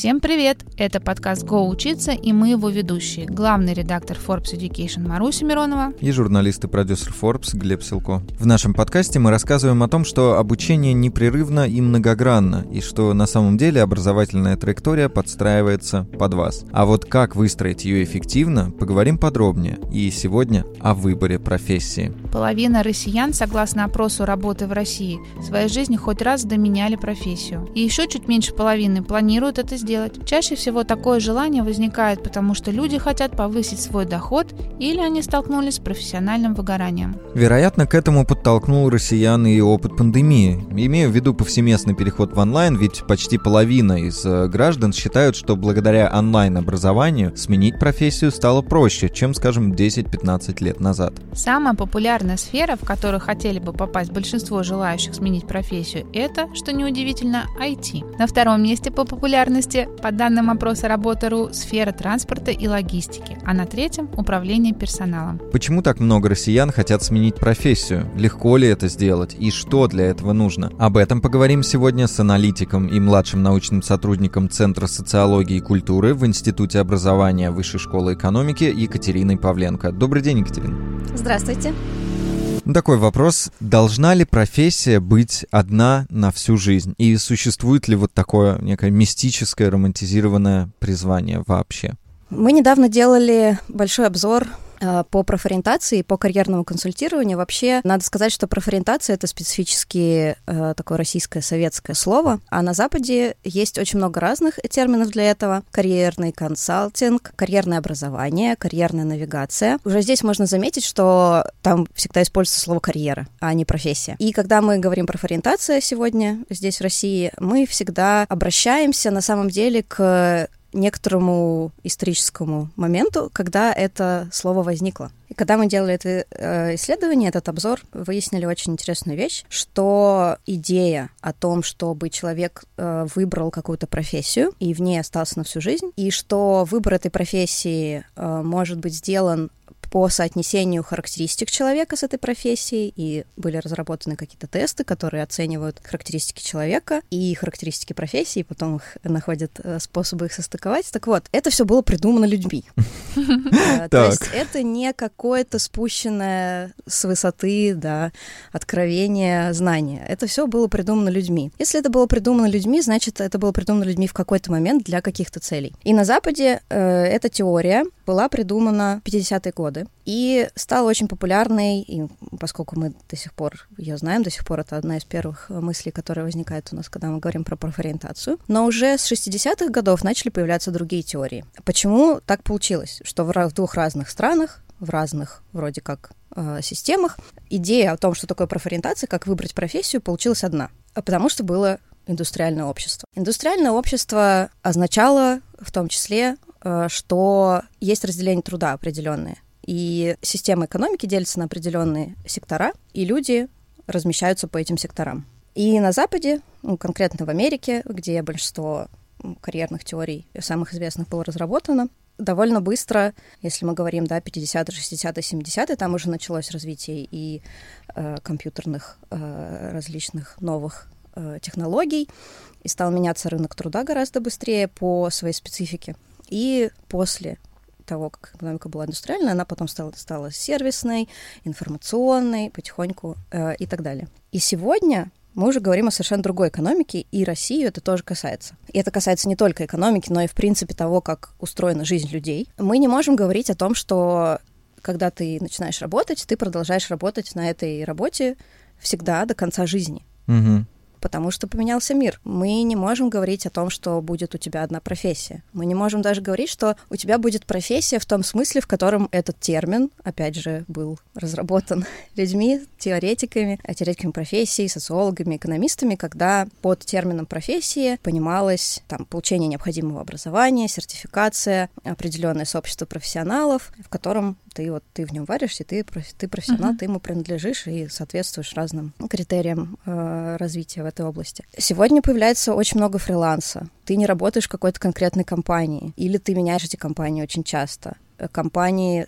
Всем привет! Это подкаст «Го учиться» и мы его ведущие. Главный редактор Forbes Education Маруся Миронова и журналист и продюсер Forbes Глеб Силко. В нашем подкасте мы рассказываем о том, что обучение непрерывно и многогранно, и что на самом деле образовательная траектория подстраивается под вас. А вот как выстроить ее эффективно, поговорим подробнее. И сегодня о выборе профессии. Половина россиян, согласно опросу работы в России, в своей жизни хоть раз доменяли профессию. И еще чуть меньше половины планируют это сделать. Чаще всего такое желание возникает, потому что люди хотят повысить свой доход или они столкнулись с профессиональным выгоранием. Вероятно, к этому подтолкнул россиян и опыт пандемии. Имею в виду повсеместный переход в онлайн, ведь почти половина из э, граждан считают, что благодаря онлайн-образованию сменить профессию стало проще, чем, скажем, 10-15 лет назад. Самая популярная сфера, в которую хотели бы попасть большинство желающих сменить профессию, это, что неудивительно, IT. На втором месте по популярности месте, по данным опроса Работа.ру, сфера транспорта и логистики, а на третьем – управление персоналом. Почему так много россиян хотят сменить профессию? Легко ли это сделать? И что для этого нужно? Об этом поговорим сегодня с аналитиком и младшим научным сотрудником Центра социологии и культуры в Институте образования Высшей школы экономики Екатериной Павленко. Добрый день, Екатерина. Здравствуйте. Такой вопрос. Должна ли профессия быть одна на всю жизнь? И существует ли вот такое некое мистическое, романтизированное призвание вообще? Мы недавно делали большой обзор Э, по профориентации, по карьерному консультированию вообще надо сказать, что профориентация это специфически э, такое российское советское слово, а на Западе есть очень много разных терминов для этого: карьерный консалтинг, карьерное образование, карьерная навигация. Уже здесь можно заметить, что там всегда используется слово карьера, а не профессия. И когда мы говорим про профориентацию сегодня здесь в России, мы всегда обращаемся на самом деле к некоторому историческому моменту, когда это слово возникло. И когда мы делали это э, исследование, этот обзор, выяснили очень интересную вещь, что идея о том, чтобы человек э, выбрал какую-то профессию и в ней остался на всю жизнь, и что выбор этой профессии э, может быть сделан по соотнесению характеристик человека с этой профессией, и были разработаны какие-то тесты, которые оценивают характеристики человека и характеристики профессии, потом их находят э, способы их состыковать. Так вот, это все было придумано людьми. Э, то есть это не какое-то спущенное с высоты, да, откровение знание. Это все было придумано людьми. Если это было придумано людьми, значит, это было придумано людьми в какой-то момент для каких-то целей. И на Западе э, эта теория была придумана в 50-е годы и стала очень популярной, и поскольку мы до сих пор ее знаем, до сих пор это одна из первых мыслей, которая возникает у нас, когда мы говорим про профориентацию. Но уже с 60-х годов начали появляться другие теории. Почему так получилось, что в двух разных странах, в разных вроде как э, системах, идея о том, что такое профориентация, как выбрать профессию, получилась одна. А потому что было индустриальное общество. Индустриальное общество означало в том числе Э, что есть разделение труда определенное. И система экономики делится на определенные сектора, и люди размещаются по этим секторам. И на Западе, ну, конкретно в Америке, где большинство карьерных теорий самых известных было разработано, довольно быстро, если мы говорим, да, 50-е, 60-е, 70-е, там уже началось развитие и э, компьютерных э, различных новых э, технологий, и стал меняться рынок труда гораздо быстрее по своей специфике. И после того, как экономика была индустриальная, она потом стала, стала сервисной, информационной, потихоньку э, и так далее. И сегодня мы уже говорим о совершенно другой экономике, и Россию это тоже касается. И это касается не только экономики, но и, в принципе, того, как устроена жизнь людей. Мы не можем говорить о том, что когда ты начинаешь работать, ты продолжаешь работать на этой работе всегда до конца жизни. Угу потому что поменялся мир. Мы не можем говорить о том, что будет у тебя одна профессия. Мы не можем даже говорить, что у тебя будет профессия в том смысле, в котором этот термин, опять же, был разработан людьми, теоретиками, а теоретиками профессии, социологами, экономистами, когда под термином профессии понималось там получение необходимого образования, сертификация, определенное сообщество профессионалов, в котором ты вот ты в нем варишься, ты, ты профессионал, uh-huh. ты ему принадлежишь и соответствуешь разным критериям э, развития этой области. Сегодня появляется очень много фриланса. Ты не работаешь в какой-то конкретной компании, или ты меняешь эти компании очень часто. Э, компании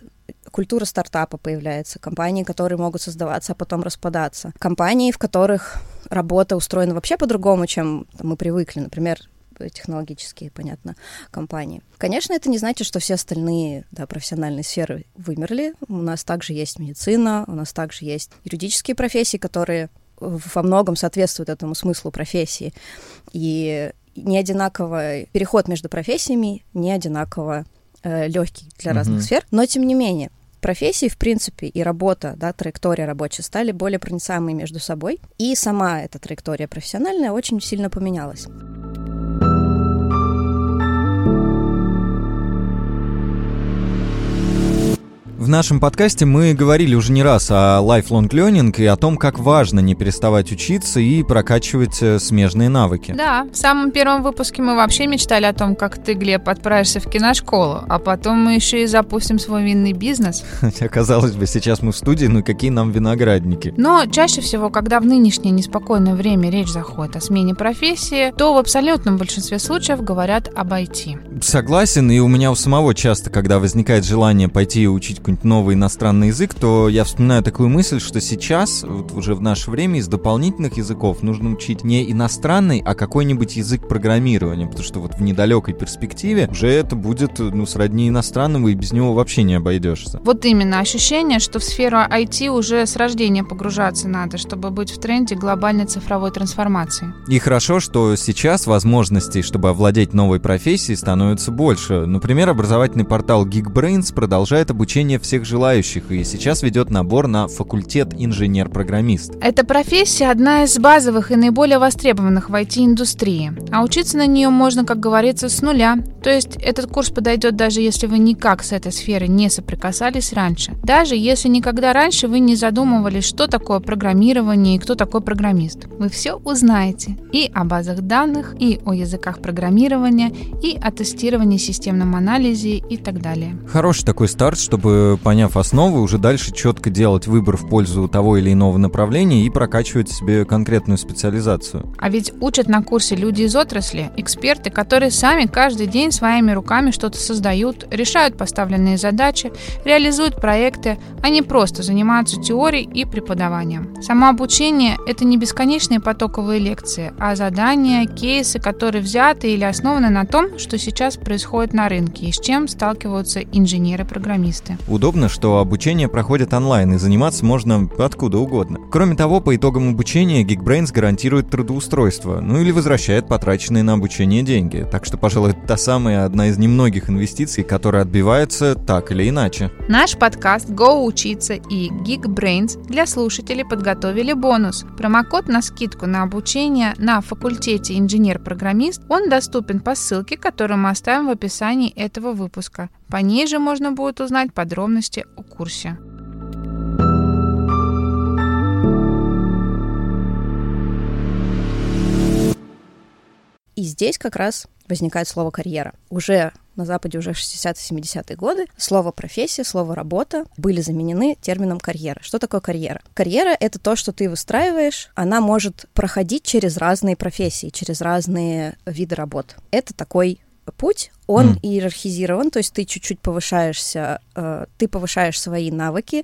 культура стартапа появляется, компании, которые могут создаваться, а потом распадаться, компании, в которых работа устроена вообще по-другому, чем мы привыкли. Например, технологические, понятно, компании. Конечно, это не значит, что все остальные да, профессиональные сферы вымерли. У нас также есть медицина, у нас также есть юридические профессии, которые во многом соответствуют этому смыслу профессии. И не одинаково переход между профессиями не одинаково э, легкий для mm-hmm. разных сфер, но тем не менее профессии, в принципе, и работа, да, траектория рабочая стали более проницаемыми между собой, и сама эта траектория профессиональная очень сильно поменялась. В нашем подкасте мы говорили уже не раз о lifelong learning и о том, как важно не переставать учиться и прокачивать э, смежные навыки. Да, в самом первом выпуске мы вообще мечтали о том, как ты, Глеб, отправишься в киношколу, а потом мы еще и запустим свой винный бизнес. Хотя, казалось бы, сейчас мы в студии, ну какие нам виноградники. Но чаще всего, когда в нынешнее неспокойное время речь заходит о смене профессии, то в абсолютном большинстве случаев говорят об IT. Согласен, и у меня у самого часто, когда возникает желание пойти и учить какой-нибудь новый иностранный язык, то я вспоминаю такую мысль, что сейчас, вот уже в наше время, из дополнительных языков нужно учить не иностранный, а какой-нибудь язык программирования, потому что вот в недалекой перспективе уже это будет, ну, сродни иностранному, и без него вообще не обойдешься. Вот именно ощущение, что в сферу IT уже с рождения погружаться надо, чтобы быть в тренде глобальной цифровой трансформации. И хорошо, что сейчас возможностей, чтобы овладеть новой профессией, становится больше. Например, образовательный портал Geekbrains продолжает обучение всех желающих и сейчас ведет набор на факультет инженер-программист. Эта профессия одна из базовых и наиболее востребованных в IT-индустрии, а учиться на нее можно, как говорится, с нуля. То есть этот курс подойдет даже если вы никак с этой сферой не соприкасались раньше. Даже если никогда раньше вы не задумывались, что такое программирование и кто такой программист. Вы все узнаете и о базах данных, и о языках программирования, и о тестировании системном анализе и так далее. Хороший такой старт, чтобы поняв основы, уже дальше четко делать выбор в пользу того или иного направления и прокачивать себе конкретную специализацию. А ведь учат на курсе люди из отрасли, эксперты, которые сами каждый день своими руками что-то создают, решают поставленные задачи, реализуют проекты, а не просто занимаются теорией и преподаванием. Само обучение – это не бесконечные потоковые лекции, а задания, кейсы, которые взяты или основаны на том, что сейчас происходит на рынке и с чем сталкиваются инженеры-программисты. Удобно, что обучение проходит онлайн и заниматься можно откуда угодно. Кроме того, по итогам обучения Geekbrains гарантирует трудоустройство, ну или возвращает потраченные на обучение деньги. Так что, пожалуй, это та самая одна из немногих инвестиций, которая отбивается так или иначе. Наш подкаст «Go учиться» и Geekbrains для слушателей подготовили бонус. Промокод на скидку на обучение на факультете инженер-программист, он доступен по ссылке, которую мы оставим в описании этого выпуска. По ней же можно будет узнать подробности о курсе. И здесь как раз возникает слово «карьера». Уже на Западе уже 60-70-е годы слово «профессия», слово «работа» были заменены термином «карьера». Что такое карьера? Карьера — это то, что ты выстраиваешь. Она может проходить через разные профессии, через разные виды работ. Это такой путь, он mm. иерархизирован, то есть ты чуть-чуть повышаешься, э, ты повышаешь свои навыки,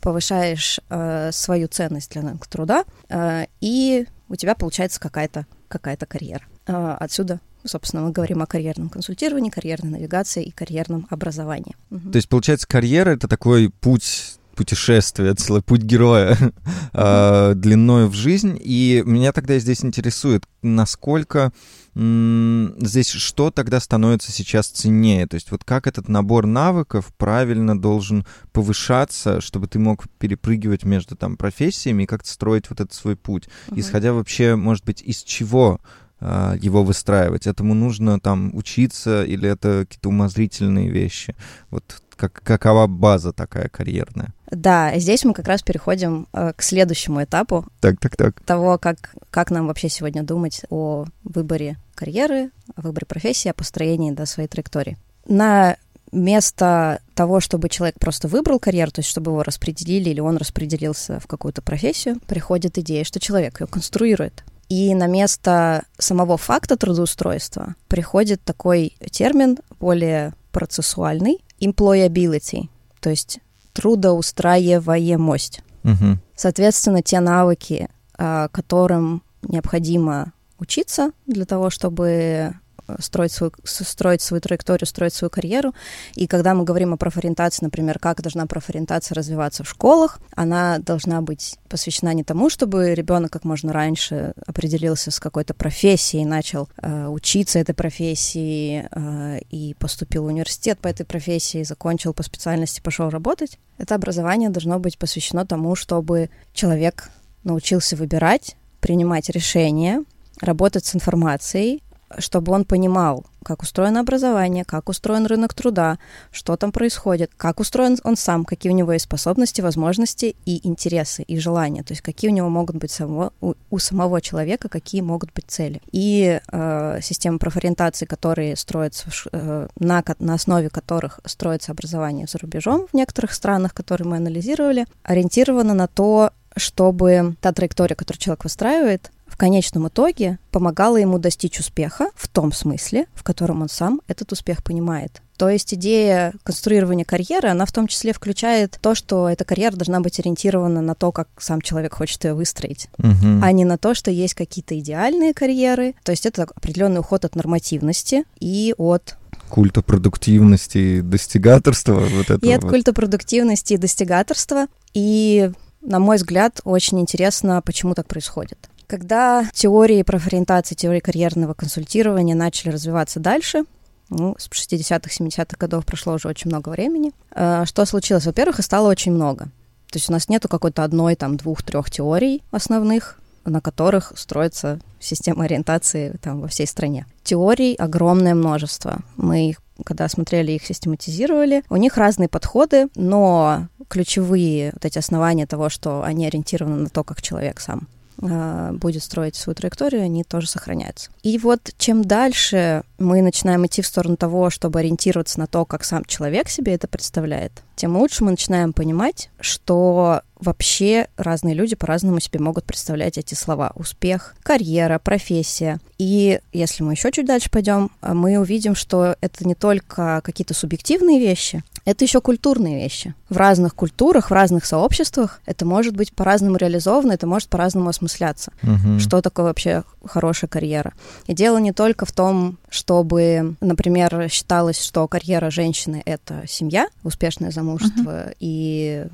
повышаешь э, свою ценность для труда, э, и у тебя получается какая-то какая-то карьера. Э, отсюда собственно, мы говорим о карьерном консультировании, карьерной навигации и карьерном образовании. То есть, получается, карьера — это такой путь путешествие, целый путь героя mm-hmm. длиной в жизнь. И меня тогда здесь интересует, насколько здесь что тогда становится сейчас ценнее? То есть вот как этот набор навыков правильно должен повышаться, чтобы ты мог перепрыгивать между там профессиями и как-то строить вот этот свой путь? Uh-huh. Исходя вообще, может быть, из чего его выстраивать. Этому нужно там учиться или это какие-то умозрительные вещи. Вот как, какова база такая карьерная? Да, здесь мы как раз переходим э, к следующему этапу. Так, так, так. Того, как, как нам вообще сегодня думать о выборе карьеры, о выборе профессии, о построении да, своей траектории. На место того, чтобы человек просто выбрал карьеру, то есть чтобы его распределили или он распределился в какую-то профессию, приходит идея, что человек ее конструирует. И на место самого факта трудоустройства приходит такой термин, более процессуальный, employability, то есть трудоустраиваемость. Угу. Соответственно, те навыки, а, которым необходимо учиться для того, чтобы строить свою, строить свою траекторию, строить свою карьеру. И когда мы говорим о профориентации, например, как должна профориентация развиваться в школах, она должна быть посвящена не тому, чтобы ребенок как можно раньше определился с какой-то профессией, начал э, учиться этой профессии э, и поступил в университет по этой профессии, закончил по специальности, пошел работать. Это образование должно быть посвящено тому, чтобы человек научился выбирать, принимать решения, работать с информацией, чтобы он понимал, как устроено образование, как устроен рынок труда, что там происходит, как устроен он сам, какие у него есть способности, возможности и интересы, и желания, то есть какие у него могут быть самого, у, у самого человека, какие могут быть цели. И э, система профориентации, которые строятся, э, на, на основе которых строится образование за рубежом в некоторых странах, которые мы анализировали, ориентирована на то, чтобы та траектория, которую человек выстраивает, конечном итоге помогала ему достичь успеха в том смысле, в котором он сам этот успех понимает. То есть идея конструирования карьеры, она в том числе включает то, что эта карьера должна быть ориентирована на то, как сам человек хочет ее выстроить, угу. а не на то, что есть какие-то идеальные карьеры. То есть это определенный уход от нормативности и от культа продуктивности, достигаторства. Вот это и от вот. культа продуктивности и достигаторства. И, на мой взгляд, очень интересно, почему так происходит. Когда теории профориентации, теории карьерного консультирования начали развиваться дальше, ну, с 60-х, 70-х годов прошло уже очень много времени. Э, что случилось? Во-первых, их стало очень много. То есть у нас нету какой-то одной, там, двух, трех теорий основных, на которых строится система ориентации там во всей стране. Теорий огромное множество. Мы их когда смотрели их, систематизировали. У них разные подходы, но ключевые вот эти основания того, что они ориентированы на то, как человек сам будет строить свою траекторию, они тоже сохраняются. И вот чем дальше мы начинаем идти в сторону того, чтобы ориентироваться на то, как сам человек себе это представляет, тем лучше мы начинаем понимать, что вообще разные люди по-разному себе могут представлять эти слова. Успех, карьера, профессия. И если мы еще чуть дальше пойдем, мы увидим, что это не только какие-то субъективные вещи, это еще культурные вещи. В разных культурах, в разных сообществах это может быть по-разному реализовано, это может по-разному осмысляться. Угу. Что такое вообще хорошая карьера? И дело не только в том, чтобы, например, считалось, что карьера женщины — это семья, успешное замужество угу. и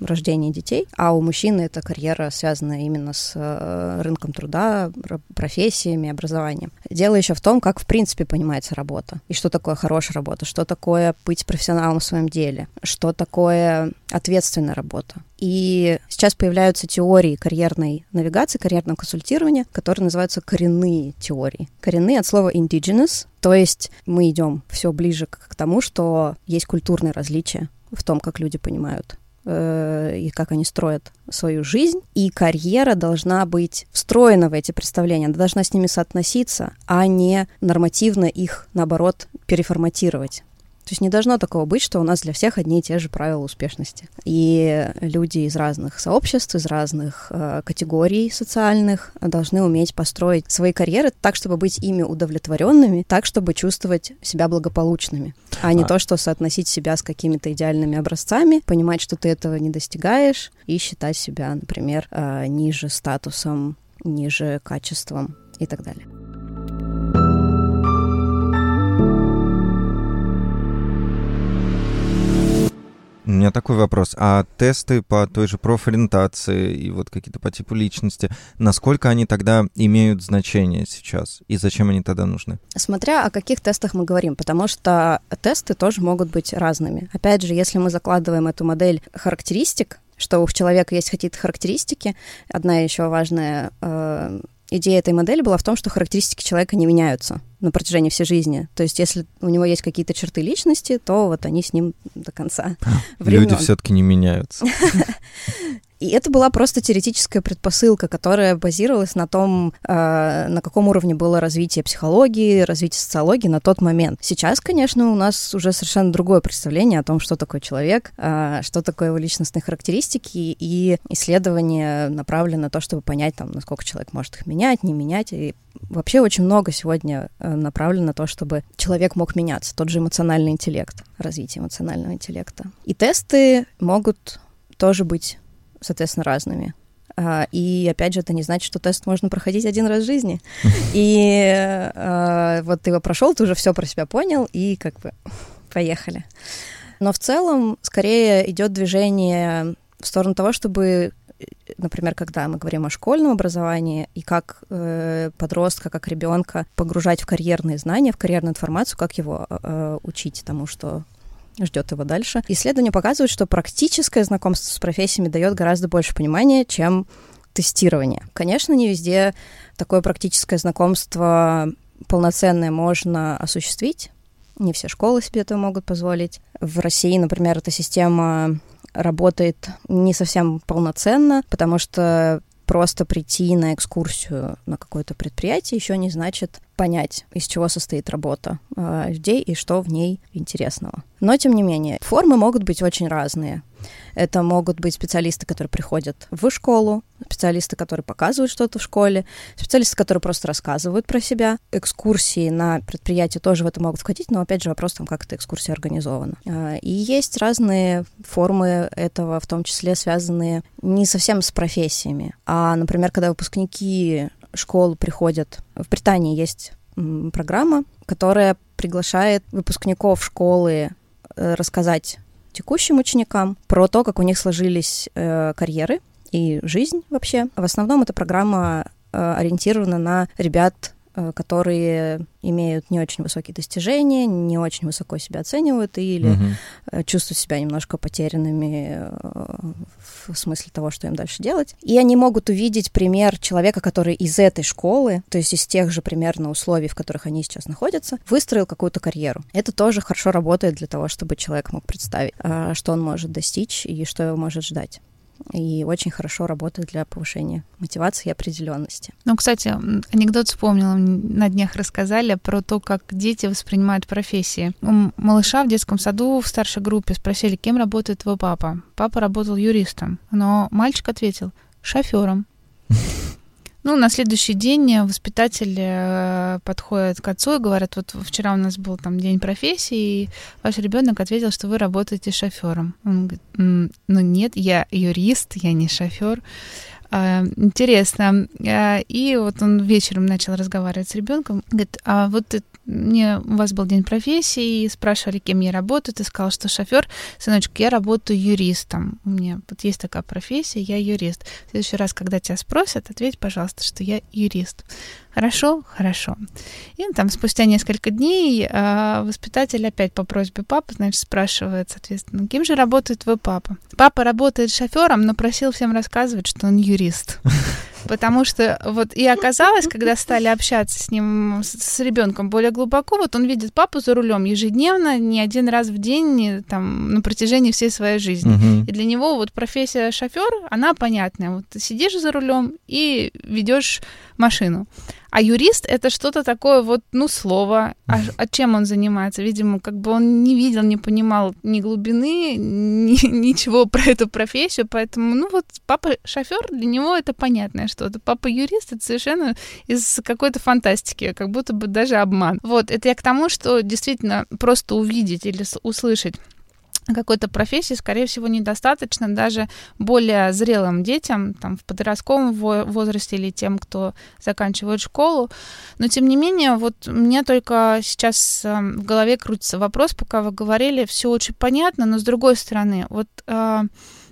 рождение детей, а у мужчины это карьера, связанная именно с э, рынком труда, профессиями, образованием. Дело еще в том, как в принципе понимается работа, и что такое хорошая работа, что такое быть профессионалом в своем деле, что такое ответственная работа. И сейчас появляются теории карьерной навигации, карьерного консультирования, которые называются коренные теории. Коренные от слова indigenous, то есть мы идем все ближе к тому, что есть культурные различия в том, как люди понимают э, и как они строят свою жизнь, и карьера должна быть встроена в эти представления, она должна с ними соотноситься, а не нормативно их, наоборот, переформатировать. То есть не должно такого быть, что у нас для всех одни и те же правила успешности. И люди из разных сообществ, из разных э, категорий социальных должны уметь построить свои карьеры так, чтобы быть ими удовлетворенными, так, чтобы чувствовать себя благополучными, а не а... то, что соотносить себя с какими-то идеальными образцами, понимать, что ты этого не достигаешь, и считать себя, например, э, ниже статусом, ниже качеством и так далее. У меня такой вопрос. А тесты по той же профориентации и вот какие-то по типу личности, насколько они тогда имеют значение сейчас? И зачем они тогда нужны? Смотря о каких тестах мы говорим, потому что тесты тоже могут быть разными. Опять же, если мы закладываем эту модель характеристик, что у человека есть какие-то характеристики, одна еще важная э, идея этой модели была в том, что характеристики человека не меняются на протяжении всей жизни. То есть, если у него есть какие-то черты личности, то вот они с ним до конца. Времен. Люди все-таки не меняются. И это была просто теоретическая предпосылка, которая базировалась на том, э, на каком уровне было развитие психологии, развитие социологии на тот момент. Сейчас, конечно, у нас уже совершенно другое представление о том, что такое человек, э, что такое его личностные характеристики, и исследование направлено на то, чтобы понять, там, насколько человек может их менять, не менять. И вообще очень много сегодня э, направлено на то, чтобы человек мог меняться, тот же эмоциональный интеллект, развитие эмоционального интеллекта. И тесты могут тоже быть соответственно, разными. А, и опять же, это не значит, что тест можно проходить один раз в жизни. И а, вот ты его прошел, ты уже все про себя понял, и как бы поехали. Но в целом, скорее идет движение в сторону того, чтобы например, когда мы говорим о школьном образовании и как э, подростка, как ребенка погружать в карьерные знания, в карьерную информацию, как его э, учить тому, что ждет его дальше. Исследования показывают, что практическое знакомство с профессиями дает гораздо больше понимания, чем тестирование. Конечно, не везде такое практическое знакомство полноценное можно осуществить. Не все школы себе это могут позволить. В России, например, эта система работает не совсем полноценно, потому что просто прийти на экскурсию на какое-то предприятие еще не значит понять, из чего состоит работа э, людей и что в ней интересного. Но, тем не менее, формы могут быть очень разные. Это могут быть специалисты, которые приходят в школу, специалисты, которые показывают что-то в школе, специалисты, которые просто рассказывают про себя. Экскурсии на предприятии тоже в это могут входить, но опять же вопрос там, как эта экскурсия организована. А, и есть разные формы этого, в том числе связанные не совсем с профессиями, а, например, когда выпускники школ приходят. В Британии есть программа, которая приглашает выпускников школы э, рассказать текущим ученикам про то, как у них сложились э, карьеры и жизнь вообще. В основном эта программа э, ориентирована на ребят которые имеют не очень высокие достижения, не очень высоко себя оценивают или угу. чувствуют себя немножко потерянными э, в смысле того, что им дальше делать. И они могут увидеть пример человека, который из этой школы, то есть из тех же примерно условий, в которых они сейчас находятся, выстроил какую-то карьеру. Это тоже хорошо работает для того, чтобы человек мог представить, что он может достичь и что его может ждать и очень хорошо работает для повышения мотивации и определенности. Ну, кстати, анекдот вспомнила, на днях рассказали про то, как дети воспринимают профессии. У малыша в детском саду в старшей группе спросили, кем работает твой папа. Папа работал юристом, но мальчик ответил, шофером. Ну, на следующий день воспитатель э, подходит к отцу и говорит, вот вчера у нас был там день профессии, и ваш ребенок ответил, что вы работаете шофером. Он говорит, ну нет, я юрист, я не шофер. А, интересно. А, и вот он вечером начал разговаривать с ребенком. Говорит, а вот мне у вас был день профессии, спрашивали, кем я работаю. Ты сказал, что шофер. Сыночек, я работаю юристом. У меня вот есть такая профессия, я юрист. В следующий раз, когда тебя спросят, ответь, пожалуйста, что я юрист. Хорошо, хорошо. И там спустя несколько дней э, воспитатель опять по просьбе папы, значит, спрашивает, соответственно, кем же работает твой папа? Папа работает шофером, но просил всем рассказывать, что он юрист. Потому что вот и оказалось, когда стали общаться с ним, с, с ребенком более глубоко, вот он видит папу за рулем ежедневно, не один раз в день, не, там, на протяжении всей своей жизни. Uh-huh. И для него вот профессия шофер, она понятная. Вот ты сидишь за рулем и ведешь машину. А юрист это что-то такое вот, ну, слово. А, а чем он занимается? Видимо, как бы он не видел, не понимал ни глубины, ни, ничего про эту профессию, поэтому, ну, вот папа шофер, для него это понятное что-то. Папа юрист это совершенно из какой-то фантастики, как будто бы даже обман. Вот, это я к тому, что действительно просто увидеть или услышать какой-то профессии, скорее всего, недостаточно даже более зрелым детям, там, в подростковом возрасте или тем, кто заканчивает школу. Но, тем не менее, вот мне только сейчас эм, в голове крутится вопрос, пока вы говорили, все очень понятно, но с другой стороны, вот э,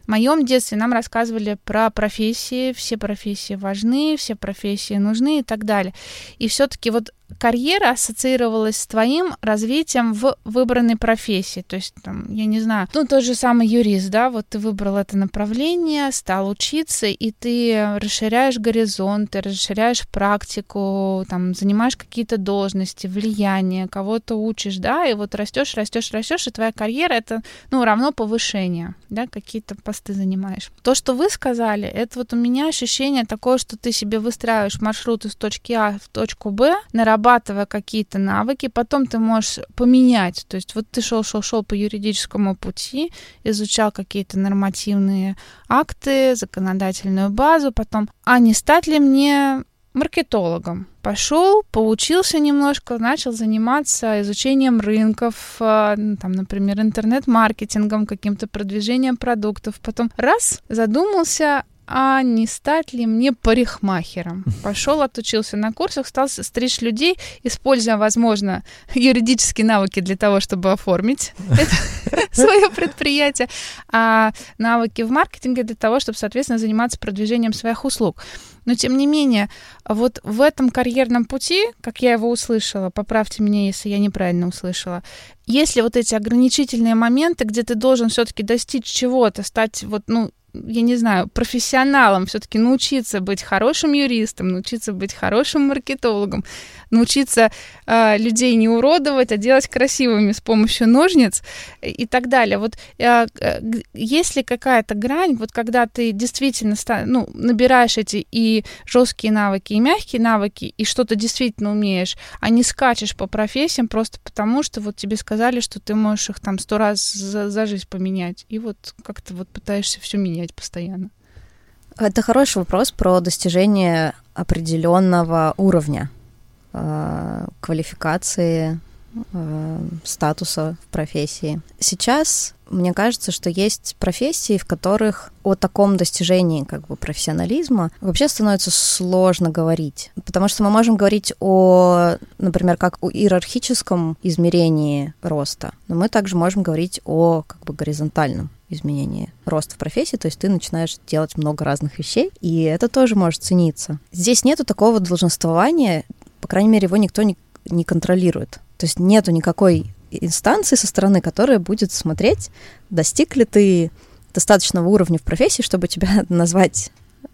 в моем детстве нам рассказывали про профессии, все профессии важны, все профессии нужны и так далее. И все-таки вот карьера ассоциировалась с твоим развитием в выбранной профессии. То есть, там, я не знаю, ну, тот же самый юрист, да, вот ты выбрал это направление, стал учиться, и ты расширяешь горизонты, расширяешь практику, там, занимаешь какие-то должности, влияние, кого-то учишь, да, и вот растешь, растешь, растешь, и твоя карьера это, ну, равно повышение, да, какие-то посты занимаешь. То, что вы сказали, это вот у меня ощущение такое, что ты себе выстраиваешь маршрут из точки А в точку Б, нарабатываешь нарабатывая какие-то навыки, потом ты можешь поменять. То есть вот ты шел, шел, шел по юридическому пути, изучал какие-то нормативные акты, законодательную базу, потом, а не стать ли мне маркетологом. Пошел, поучился немножко, начал заниматься изучением рынков, а, ну, там, например, интернет-маркетингом, каким-то продвижением продуктов. Потом раз, задумался, а не стать ли мне парикмахером? Пошел, отучился на курсах, стал стричь людей, используя, возможно, юридические навыки для того, чтобы оформить свое предприятие, а навыки в маркетинге для того, чтобы, соответственно, заниматься продвижением своих услуг. Но, тем не менее, вот в этом карьерном пути, как я его услышала, поправьте меня, если я неправильно услышала, если вот эти ограничительные моменты, где ты должен все-таки достичь чего-то, стать вот, ну, я не знаю, профессионалом, все-таки научиться быть хорошим юристом, научиться быть хорошим маркетологом, научиться э, людей не уродовать, а делать красивыми с помощью ножниц и так далее. Вот э, есть ли какая-то грань, вот когда ты действительно ну, набираешь эти и жесткие навыки, и мягкие навыки, и что-то действительно умеешь, а не скачешь по профессиям просто потому, что вот тебе сказали, что ты можешь их там сто раз за, за жизнь поменять, и вот как-то вот пытаешься все менять постоянно. Это хороший вопрос про достижение определенного уровня э, квалификации, э, статуса в профессии. Сейчас мне кажется, что есть профессии, в которых о таком достижении как бы профессионализма вообще становится сложно говорить. Потому что мы можем говорить о, например, как о иерархическом измерении роста, но мы также можем говорить о как бы горизонтальном изменении роста в профессии, то есть ты начинаешь делать много разных вещей, и это тоже может цениться. Здесь нету такого долженствования, по крайней мере, его никто не, не контролирует. То есть нету никакой инстанции со стороны, которая будет смотреть, достиг ли ты достаточного уровня в профессии, чтобы тебя назвать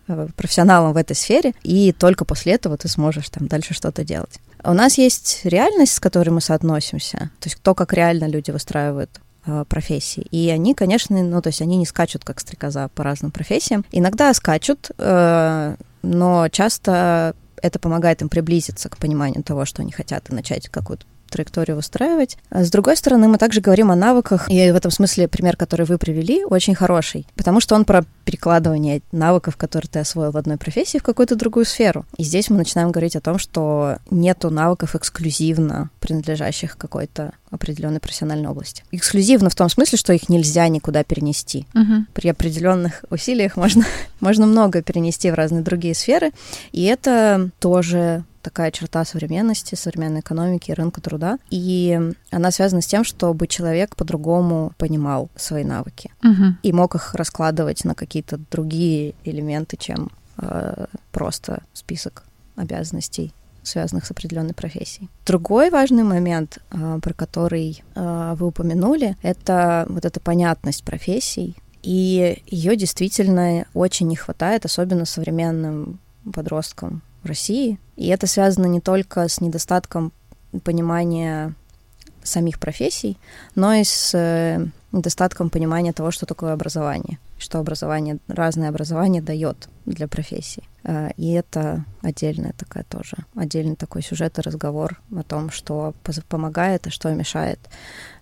э, профессионалом в этой сфере, и только после этого ты сможешь там дальше что-то делать. У нас есть реальность, с которой мы соотносимся, то есть то, как реально люди выстраивают э, профессии. И они, конечно, ну, то есть они не скачут, как стрекоза, по разным профессиям. Иногда скачут, э, но часто это помогает им приблизиться к пониманию того, что они хотят, и начать какую-то траекторию выстраивать. А с другой стороны, мы также говорим о навыках, и в этом смысле пример, который вы привели, очень хороший, потому что он про перекладывание навыков, которые ты освоил в одной профессии, в какую-то другую сферу. И здесь мы начинаем говорить о том, что нету навыков эксклюзивно принадлежащих какой-то определенной профессиональной области. Эксклюзивно в том смысле, что их нельзя никуда перенести. Uh-huh. При определенных усилиях можно, можно много перенести в разные другие сферы, и это тоже такая черта современности, современной экономики и рынка труда. И она связана с тем, чтобы человек по-другому понимал свои навыки угу. и мог их раскладывать на какие-то другие элементы, чем э, просто список обязанностей связанных с определенной профессией. Другой важный момент, э, про который э, вы упомянули, это вот эта понятность профессий, и ее действительно очень не хватает, особенно современным подросткам России. И это связано не только с недостатком понимания самих профессий, но и с э, недостатком понимания того, что такое образование, что образование, разное образование дает для профессии. Э, и это отдельная такая тоже, отдельный такой сюжет и разговор о том, что помогает и что мешает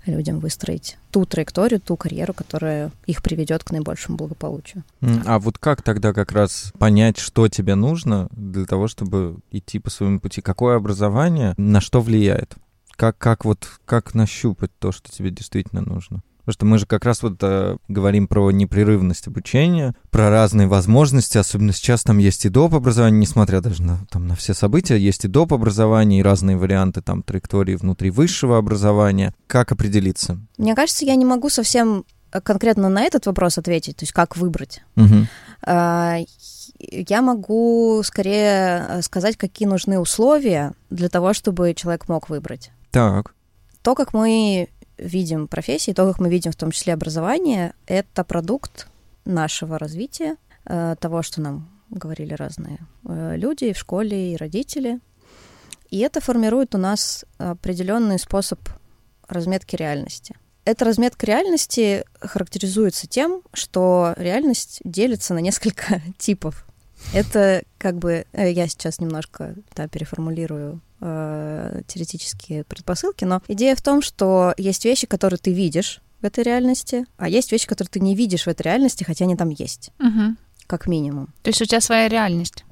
людям выстроить ту траекторию, ту карьеру, которая их приведет к наибольшему благополучию. А вот как тогда как раз понять, что тебе нужно для того, чтобы идти по своему пути? Какое образование на что влияет? Как, как вот, как нащупать то, что тебе действительно нужно? Потому что мы же как раз вот э, говорим про непрерывность обучения, про разные возможности, особенно сейчас там есть и доп. образование, несмотря даже на, там, на все события, есть и доп. образование, и разные варианты там траектории внутри высшего образования. Как определиться? Мне кажется, я не могу совсем э, конкретно на этот вопрос ответить, то есть как выбрать. Угу. Я могу скорее э, сказать, какие нужны условия для того, чтобы человек мог выбрать. Так. То, как мы видим профессии, то, как мы видим в том числе образование, это продукт нашего развития, э, того, что нам говорили разные э, люди в школе, и родители. И это формирует у нас определенный способ разметки реальности. Эта разметка реальности характеризуется тем, что реальность делится на несколько типов. Это как бы, э, я сейчас немножко да, переформулирую э, теоретические предпосылки, но идея в том, что есть вещи, которые ты видишь в этой реальности, а есть вещи, которые ты не видишь в этой реальности, хотя они там есть, угу. как минимум. То есть у тебя своя реальность?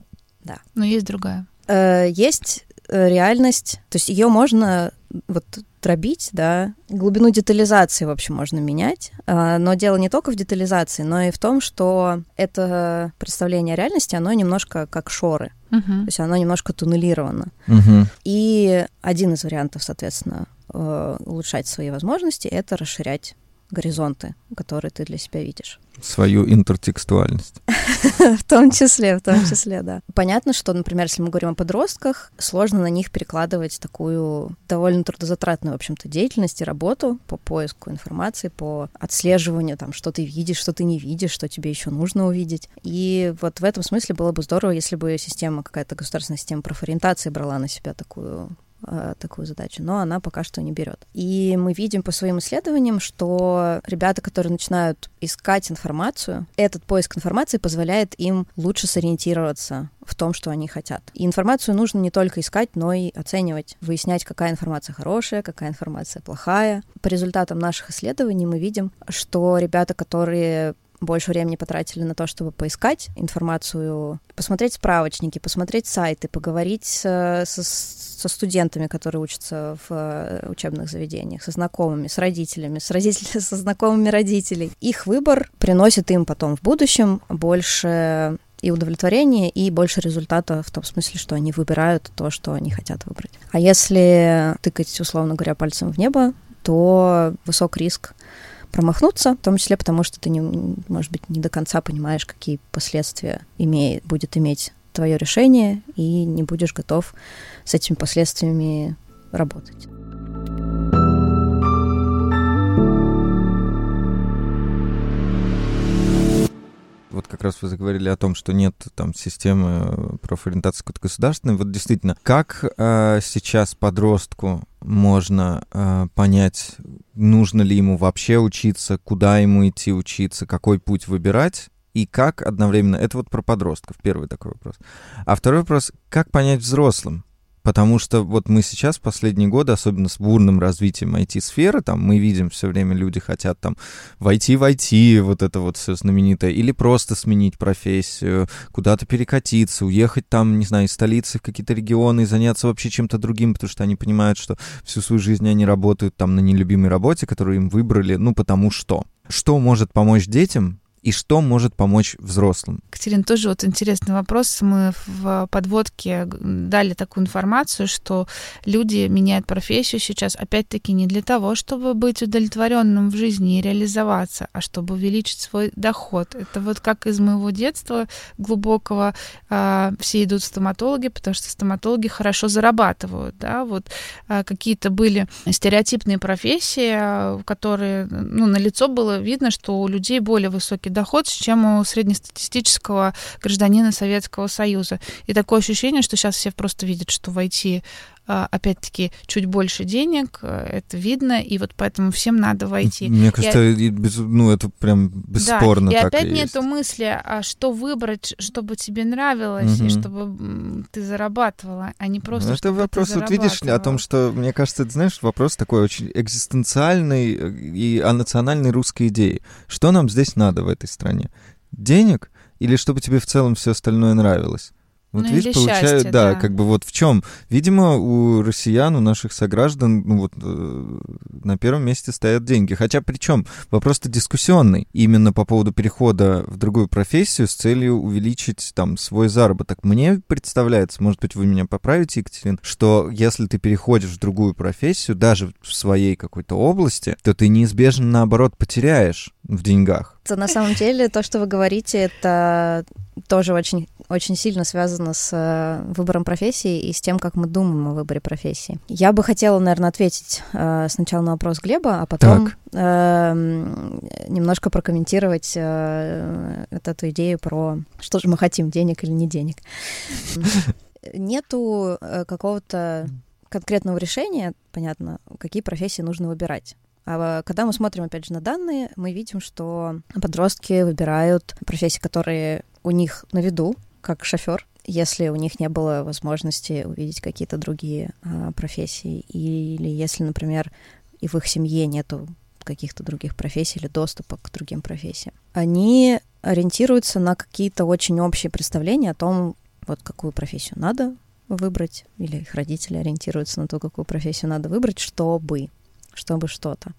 Да. Но есть другая? Э, есть э, реальность, то есть ее можно вот дробить, да, глубину детализации, в общем, можно менять, а, но дело не только в детализации, но и в том, что это представление о реальности, оно немножко как шоры, uh-huh. то есть оно немножко туннелировано. Uh-huh. И один из вариантов, соответственно, э, улучшать свои возможности — это расширять горизонты, которые ты для себя видишь. Свою интертекстуальность. В том числе, в том числе, да. Понятно, что, например, если мы говорим о подростках, сложно на них перекладывать такую довольно трудозатратную, в общем-то, деятельность и работу по поиску информации, по отслеживанию, там, что ты видишь, что ты не видишь, что тебе еще нужно увидеть. И вот в этом смысле было бы здорово, если бы система, какая-то государственная система профориентации брала на себя такую Э, такую задачу, но она пока что не берет. И мы видим по своим исследованиям, что ребята, которые начинают искать информацию, этот поиск информации позволяет им лучше сориентироваться в том, что они хотят. И информацию нужно не только искать, но и оценивать, выяснять, какая информация хорошая, какая информация плохая. По результатам наших исследований мы видим, что ребята, которые больше времени потратили на то, чтобы поискать информацию, посмотреть справочники, посмотреть сайты, поговорить со, со студентами, которые учатся в э, учебных заведениях, со знакомыми, с родителями, с родителями, со знакомыми родителей. Их выбор приносит им потом в будущем больше и удовлетворения, и больше результата в том смысле, что они выбирают то, что они хотят выбрать. А если тыкать, условно говоря, пальцем в небо, то высок риск промахнуться, в том числе потому, что ты, не, может быть, не до конца понимаешь, какие последствия имеет, будет иметь твое решение, и не будешь готов с этими последствиями работать. Вот как раз вы заговорили о том, что нет там системы профориентации какой-то государственной. Вот действительно, как э, сейчас подростку можно э, понять, нужно ли ему вообще учиться, куда ему идти учиться, какой путь выбирать, и как одновременно... Это вот про подростков, первый такой вопрос. А второй вопрос, как понять взрослым? Потому что вот мы сейчас, последние годы, особенно с бурным развитием IT-сферы, там мы видим все время, люди хотят там войти в IT, вот это вот все знаменитое, или просто сменить профессию, куда-то перекатиться, уехать там, не знаю, из столицы в какие-то регионы и заняться вообще чем-то другим, потому что они понимают, что всю свою жизнь они работают там на нелюбимой работе, которую им выбрали, ну потому что. Что может помочь детям и что может помочь взрослым? Катерина, тоже вот интересный вопрос. Мы в подводке дали такую информацию, что люди меняют профессию сейчас, опять-таки, не для того, чтобы быть удовлетворенным в жизни и реализоваться, а чтобы увеличить свой доход. Это вот как из моего детства глубокого а, все идут в стоматологи, потому что стоматологи хорошо зарабатывают, да, вот а, какие-то были стереотипные профессии, которые, ну, на лицо было видно, что у людей более высокий доход, чем у среднестатистического гражданина Советского Союза. И такое ощущение, что сейчас все просто видят, что в IT опять-таки, чуть больше денег, э, это видно, и вот поэтому всем надо войти. Мне кажется, и, без, ну, это прям бесспорно да, и так опять и нету есть. мысли, а что выбрать, чтобы тебе нравилось, угу. и чтобы ты зарабатывала, а не просто, ну, Это вопрос, вот видишь, о том, что, мне кажется, ты знаешь, вопрос такой очень экзистенциальный э, и о национальной русской идее. Что нам здесь надо в этой стране? Денег? Или чтобы тебе в целом все остальное нравилось? Вот ну, видишь, получают, счастье, да, да, как бы вот в чем. Видимо, у россиян, у наших сограждан, ну вот э, на первом месте стоят деньги. Хотя причем вопрос-то дискуссионный. Именно по поводу перехода в другую профессию с целью увеличить там свой заработок. Мне представляется, может быть, вы меня поправите, Екатерин, что если ты переходишь в другую профессию, даже в своей какой-то области, то ты неизбежно, наоборот, потеряешь в деньгах. На самом деле, то, что вы говорите, это тоже очень, очень сильно связано с э, выбором профессии и с тем, как мы думаем о выборе профессии. Я бы хотела, наверное, ответить э, сначала на вопрос Глеба, а потом э, немножко прокомментировать э, вот эту идею про что же мы хотим, денег или не денег. Нету какого-то конкретного решения, понятно, какие профессии нужно выбирать. А когда мы смотрим, опять же, на данные, мы видим, что подростки выбирают профессии, которые у них на виду, как шофер, если у них не было возможности увидеть какие-то другие а, профессии, или если, например, и в их семье нету каких-то других профессий или доступа к другим профессиям. Они ориентируются на какие-то очень общие представления о том, вот какую профессию надо выбрать, или их родители ориентируются на то, какую профессию надо выбрать, чтобы чтобы что-то.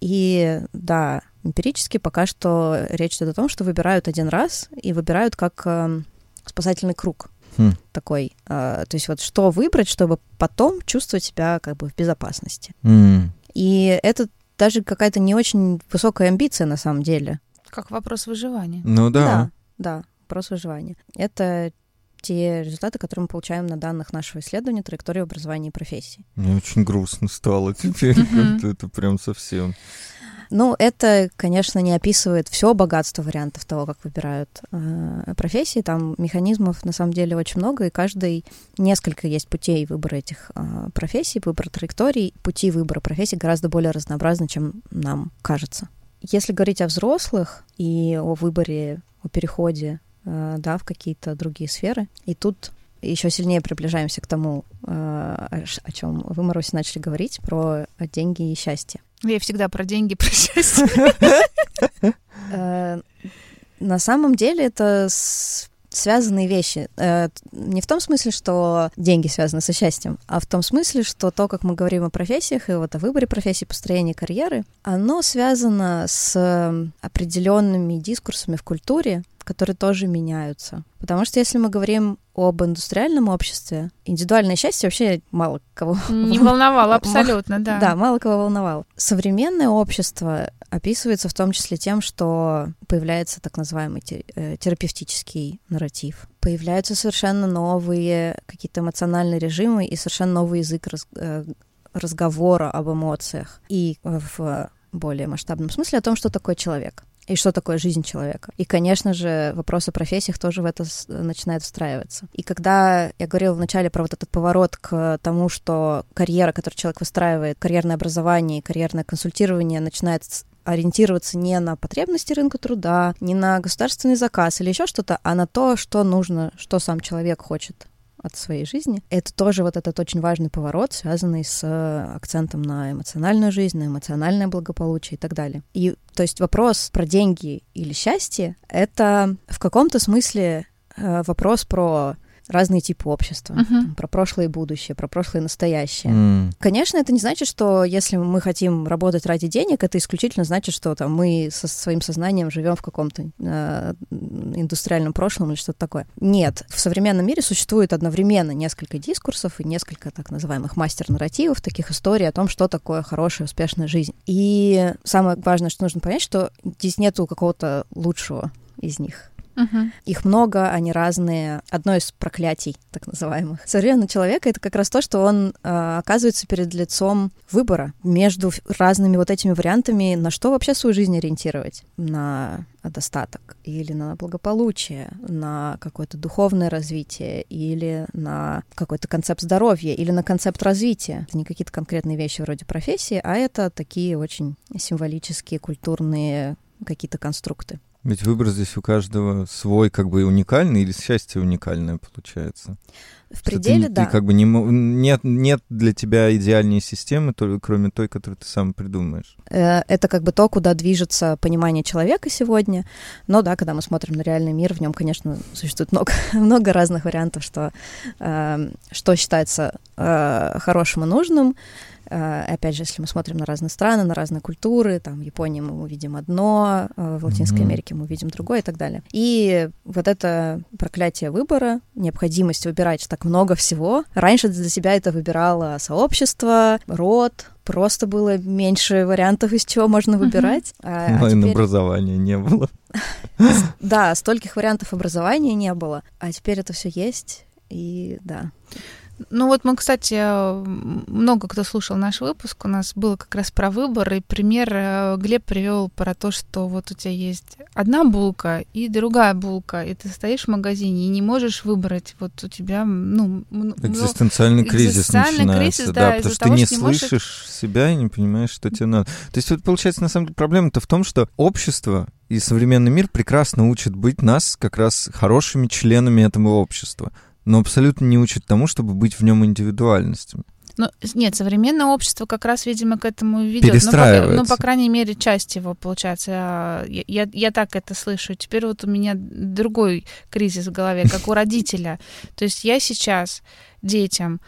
И да, эмпирически пока что речь идет о том, что выбирают один раз и выбирают как э, спасательный круг хм. такой. Э, то есть вот что выбрать, чтобы потом чувствовать себя как бы в безопасности. Mm. И это даже какая-то не очень высокая амбиция на самом деле. Как вопрос выживания. Ну да. Да, да, вопрос выживания. Это те результаты, которые мы получаем на данных нашего исследования траектории образования и профессии. Мне очень грустно стало теперь, это прям совсем. Ну, это, конечно, не описывает все богатство вариантов того, как выбирают э, профессии. Там механизмов на самом деле очень много, и каждый несколько есть путей выбора этих э, профессий, выбора траекторий. Пути выбора профессий гораздо более разнообразны, чем нам кажется. Если говорить о взрослых и о выборе, о переходе Э, да, в какие-то другие сферы. И тут еще сильнее приближаемся к тому, э, о чем вы, Маруся, начали говорить, про деньги и счастье. Я всегда про деньги, про счастье. Э, на самом деле это связанные вещи. Не в том смысле, что деньги связаны со счастьем, а в том смысле, что то, как мы говорим о профессиях и вот о выборе профессии, построении карьеры, оно связано с определенными дискурсами в культуре, которые тоже меняются. Потому что если мы говорим об индустриальном обществе, индивидуальное счастье вообще мало кого... Не волновало абсолютно, да. Да, мало кого волновало. Современное общество описывается в том числе тем, что появляется так называемый э, терапевтический нарратив. Появляются совершенно новые какие-то эмоциональные режимы и совершенно новый язык. Э, разговора об эмоциях. И в более масштабном смысле о том, что такое человек и что такое жизнь человека. И, конечно же, вопрос о профессиях тоже в это начинает встраиваться. И когда я говорила вначале про вот этот поворот к тому, что карьера, которую человек выстраивает, карьерное образование и карьерное консультирование начинает ориентироваться не на потребности рынка труда, не на государственный заказ или еще что-то, а на то, что нужно, что сам человек хочет от своей жизни. Это тоже вот этот очень важный поворот, связанный с э, акцентом на эмоциональную жизнь, на эмоциональное благополучие и так далее. И то есть вопрос про деньги или счастье — это в каком-то смысле э, вопрос про разные типы общества, uh-huh. там, про прошлое и будущее, про прошлое и настоящее. Mm. Конечно, это не значит, что если мы хотим работать ради денег, это исключительно значит, что там мы со своим сознанием живем в каком-то э, индустриальном прошлом или что-то такое. Нет, в современном мире существует одновременно несколько дискурсов и несколько так называемых мастер-нарративов, таких историй о том, что такое хорошая, успешная жизнь. И самое важное, что нужно понять, что здесь нету какого-то лучшего из них. Угу. Их много, они разные. Одно из проклятий, так называемых. Современного человека — это как раз то, что он э, оказывается перед лицом выбора между разными вот этими вариантами, на что вообще свою жизнь ориентировать. На достаток или на благополучие, на какое-то духовное развитие или на какой-то концепт здоровья или на концепт развития. Это не какие-то конкретные вещи вроде профессии, а это такие очень символические, культурные какие-то конструкты. Ведь выбор здесь у каждого свой, как бы уникальный, или счастье уникальное получается. В пределе, ты, да. Ты как бы не, нет, нет для тебя идеальной системы, только, кроме той, которую ты сам придумаешь. Э, это как бы то, куда движется понимание человека сегодня. Но да, когда мы смотрим на реальный мир, в нем, конечно, существует много, много разных вариантов, что, э, что считается э, хорошим и нужным. Э, опять же, если мы смотрим на разные страны, на разные культуры, там в Японии мы увидим одно, э, в Латинской mm-hmm. Америке мы увидим другое и так далее. И вот это проклятие выбора, необходимость выбирать так много всего. Раньше для себя это выбирало сообщество, род, просто было меньше вариантов, из чего можно выбирать. А, Онлайн-образования а не было. Да, стольких вариантов образования не было. А теперь это все есть, и да. Ну вот мы, кстати, много кто слушал наш выпуск, у нас было как раз про выбор, и пример э, Глеб привел про то, что вот у тебя есть одна булка и другая булка, и ты стоишь в магазине и не можешь выбрать, вот у тебя, ну... Экзистенциальный ну, кризис экзистенциальный начинается, кризис, да, да потому что того, ты не что слышишь можешь... себя и не понимаешь, что тебе надо. То есть вот получается, на самом деле, проблема-то в том, что общество и современный мир прекрасно учат быть нас как раз хорошими членами этого общества но абсолютно не учит тому, чтобы быть в нем индивидуальностью. Ну, нет, современное общество как раз, видимо, к этому ведет. Ну, по, ну, по крайней мере, часть его, получается. А, я, я, я так это слышу. Теперь вот у меня другой кризис в голове, как у родителя. То есть я сейчас детям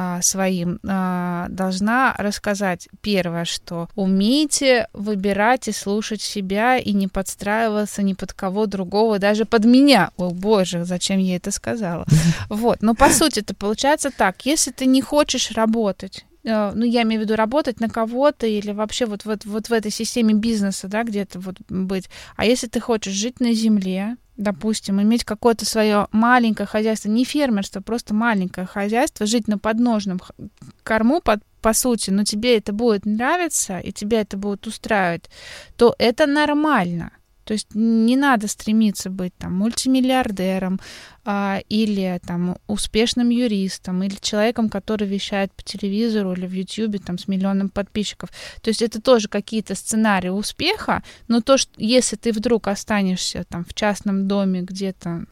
а, своим а, должна рассказать первое, что умейте выбирать и слушать себя и не подстраиваться ни под кого другого, даже под меня. О боже, зачем я это сказала? Вот, но по сути это получается так, если ты не хочешь работать, э, ну, я имею в виду работать на кого-то или вообще вот, вот, вот в этой системе бизнеса, да, где-то вот быть. А если ты хочешь жить на земле, допустим, иметь какое-то свое маленькое хозяйство, не фермерство, просто маленькое хозяйство, жить на подножном корму, под, по сути, но тебе это будет нравиться, и тебя это будет устраивать, то это нормально. То есть не надо стремиться быть там мультимиллиардером а, или там успешным юристом или человеком, который вещает по телевизору или в Ютьюбе там с миллионом подписчиков. То есть это тоже какие-то сценарии успеха, но то, что если ты вдруг останешься там в частном доме где-то,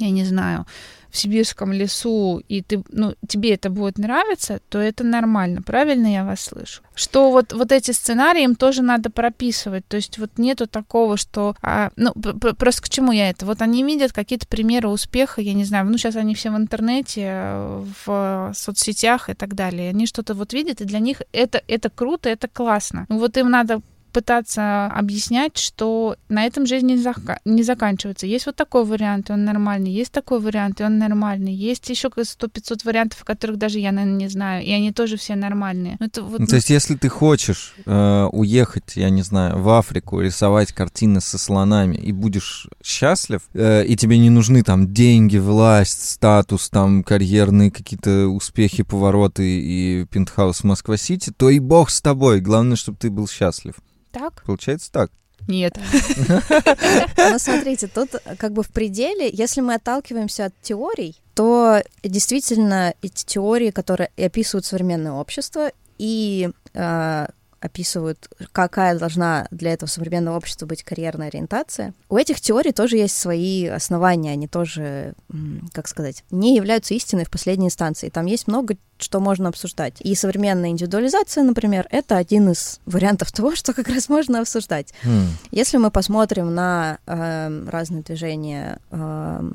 я не знаю, в сибирском лесу, и ты, ну, тебе это будет нравиться, то это нормально. Правильно я вас слышу? Что вот, вот эти сценарии им тоже надо прописывать. То есть вот нету такого, что... А, ну, просто к чему я это? Вот они видят какие-то примеры успеха, я не знаю, ну, сейчас они все в интернете, в соцсетях и так далее. Они что-то вот видят, и для них это, это круто, это классно. Ну, вот им надо пытаться объяснять, что на этом жизнь не, зак- не заканчивается. Есть вот такой вариант, и он нормальный, есть такой вариант, и он нормальный, есть еще 100-500 вариантов, которых даже я, наверное, не знаю, и они тоже все нормальные. Ну, это вот... ну, то есть, если ты хочешь э, уехать, я не знаю, в Африку, рисовать картины со слонами, и будешь счастлив, э, и тебе не нужны там деньги, власть, статус, там карьерные какие-то успехи, повороты и пентхаус Москва-Сити, то и бог с тобой. Главное, чтобы ты был счастлив. Так? Получается так. Нет. Ну, смотрите, тут как бы в пределе, если мы отталкиваемся от теорий, то действительно эти теории, которые описывают современное общество и э, описывают, какая должна для этого современного общества быть карьерная ориентация. У этих теорий тоже есть свои основания, они тоже, как сказать, не являются истиной в последней инстанции. Там есть много что можно обсуждать. И современная индивидуализация, например, это один из вариантов того, что как раз можно обсуждать. Mm. Если мы посмотрим на э, разные движения э,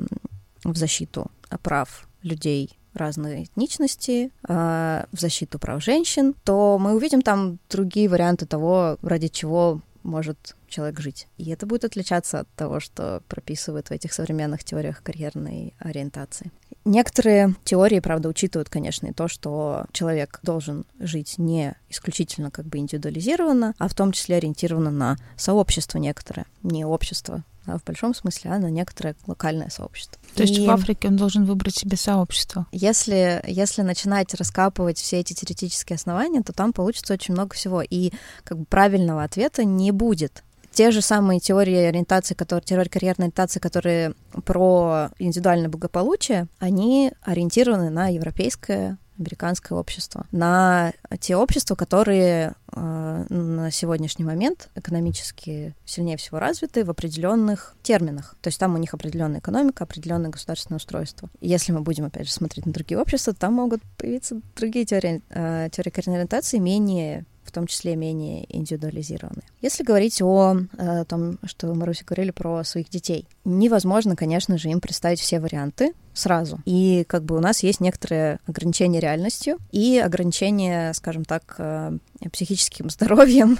в защиту прав людей разные этничности, э, в защиту прав женщин, то мы увидим там другие варианты того, ради чего может человек жить. И это будет отличаться от того, что прописывают в этих современных теориях карьерной ориентации. Некоторые теории, правда, учитывают, конечно, и то, что человек должен жить не исключительно как бы индивидуализированно, а в том числе ориентированно на сообщество некоторое, не общество в большом смысле, а на некоторое локальное сообщество. То есть в Африке он должен выбрать себе сообщество? Если, если начинать раскапывать все эти теоретические основания, то там получится очень много всего, и как бы правильного ответа не будет. Те же самые теории ориентации, которые, теории карьерной ориентации, которые про индивидуальное благополучие, они ориентированы на европейское американское общество, на те общества, которые э, на сегодняшний момент экономически сильнее всего развиты в определенных терминах. То есть там у них определенная экономика, определенное государственное устройство. если мы будем, опять же, смотреть на другие общества, там могут появиться другие теории, э, теории коренной ориентации, менее в том числе менее индивидуализированы. Если говорить о, о э, том, что мы, Маруся, говорили про своих детей, невозможно, конечно же, им представить все варианты сразу. И как бы у нас есть некоторые ограничения реальностью и ограничения, скажем так, э, психическим здоровьем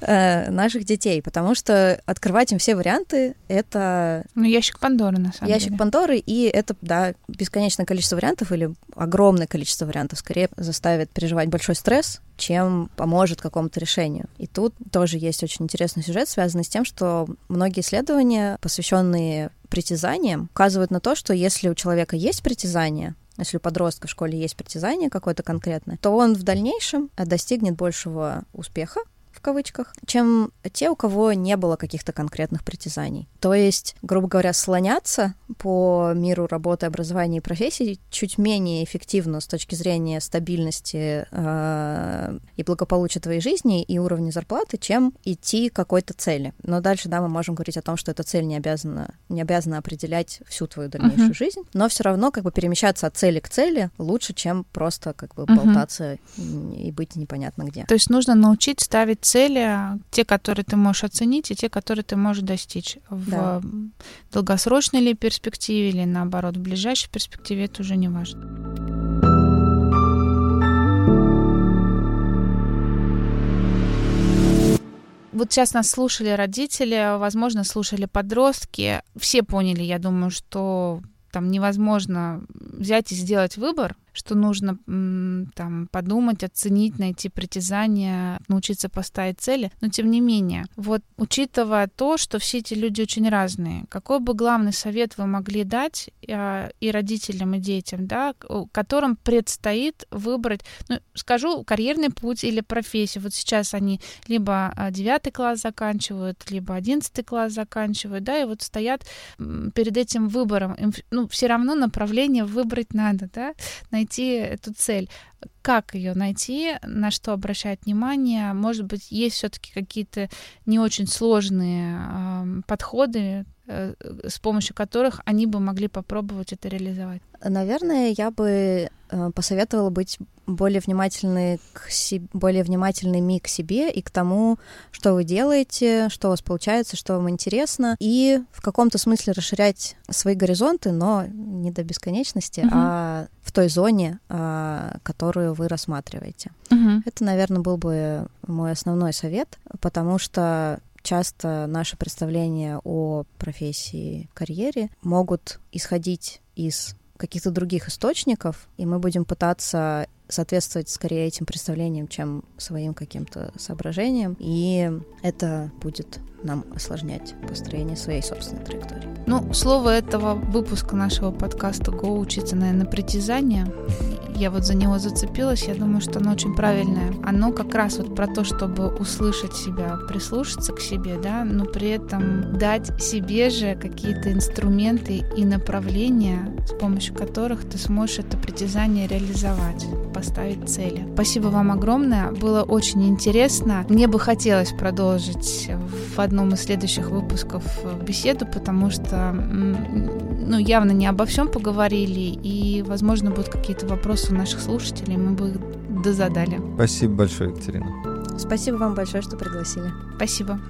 Э, наших детей, потому что открывать им все варианты — это... Ну, ящик Пандоры, на самом ящик деле. Пандоры, и это, да, бесконечное количество вариантов или огромное количество вариантов скорее заставит переживать большой стресс, чем поможет какому-то решению. И тут тоже есть очень интересный сюжет, связанный с тем, что многие исследования, посвященные притязаниям, указывают на то, что если у человека есть притязание, если у подростка в школе есть притязание какое-то конкретное, то он в дальнейшем достигнет большего успеха, кавычках, чем те, у кого не было каких-то конкретных притязаний. То есть, грубо говоря, слоняться по миру работы, образования и профессий чуть менее эффективно с точки зрения стабильности э, и благополучия твоей жизни и уровня зарплаты, чем идти к какой-то цели. Но дальше, да, мы можем говорить о том, что эта цель не обязана, не обязана определять всю твою дальнейшую uh-huh. жизнь, но все равно как бы перемещаться от цели к цели лучше, чем просто как бы uh-huh. болтаться и быть непонятно где. То есть нужно научить ставить цели, те, которые ты можешь оценить, и те, которые ты можешь достичь. Да. В долгосрочной ли перспективе или наоборот в ближайшей перспективе, это уже не важно. вот сейчас нас слушали родители, возможно, слушали подростки. Все поняли, я думаю, что там невозможно взять и сделать выбор, что нужно там подумать, оценить, найти притязания, научиться поставить цели. Но тем не менее, вот учитывая то, что все эти люди очень разные, какой бы главный совет вы могли дать а, и родителям, и детям, да, которым предстоит выбрать, ну, скажу, карьерный путь или профессию. Вот сейчас они либо а, девятый класс заканчивают, либо одиннадцатый класс заканчивают, да, и вот стоят перед этим выбором. Им, ну, все равно направление выбрать надо, да, найти эту цель. Как ее найти, на что обращать внимание? Может быть, есть все-таки какие-то не очень сложные э, подходы, э, с помощью которых они бы могли попробовать это реализовать? Наверное, я бы э, посоветовала быть более внимательны к себе, более внимательными к себе и к тому, что вы делаете, что у вас получается, что вам интересно, и в каком-то смысле расширять свои горизонты, но не до бесконечности, uh-huh. а в той зоне, а, которую вы рассматриваете. Uh-huh. Это, наверное, был бы мой основной совет, потому что часто наши представления о профессии, карьере могут исходить из каких-то других источников, и мы будем пытаться соответствовать скорее этим представлениям, чем своим каким-то соображениям, и это будет нам осложнять построение своей собственной траектории. Ну, слово этого выпуска нашего подкаста «Го учиться, наверное, притязания» я вот за него зацепилась, я думаю, что оно очень правильное. Оно как раз вот про то, чтобы услышать себя, прислушаться к себе, да, но при этом дать себе же какие-то инструменты и направления, с помощью которых ты сможешь это притязание реализовать, поставить цели. Спасибо вам огромное, было очень интересно. Мне бы хотелось продолжить в одном из следующих выпусков беседу, потому что ну, явно не обо всем поговорили, и, возможно, будут какие-то вопросы у наших слушателей, мы бы их дозадали. Спасибо большое, Екатерина. Спасибо вам большое, что пригласили. Спасибо.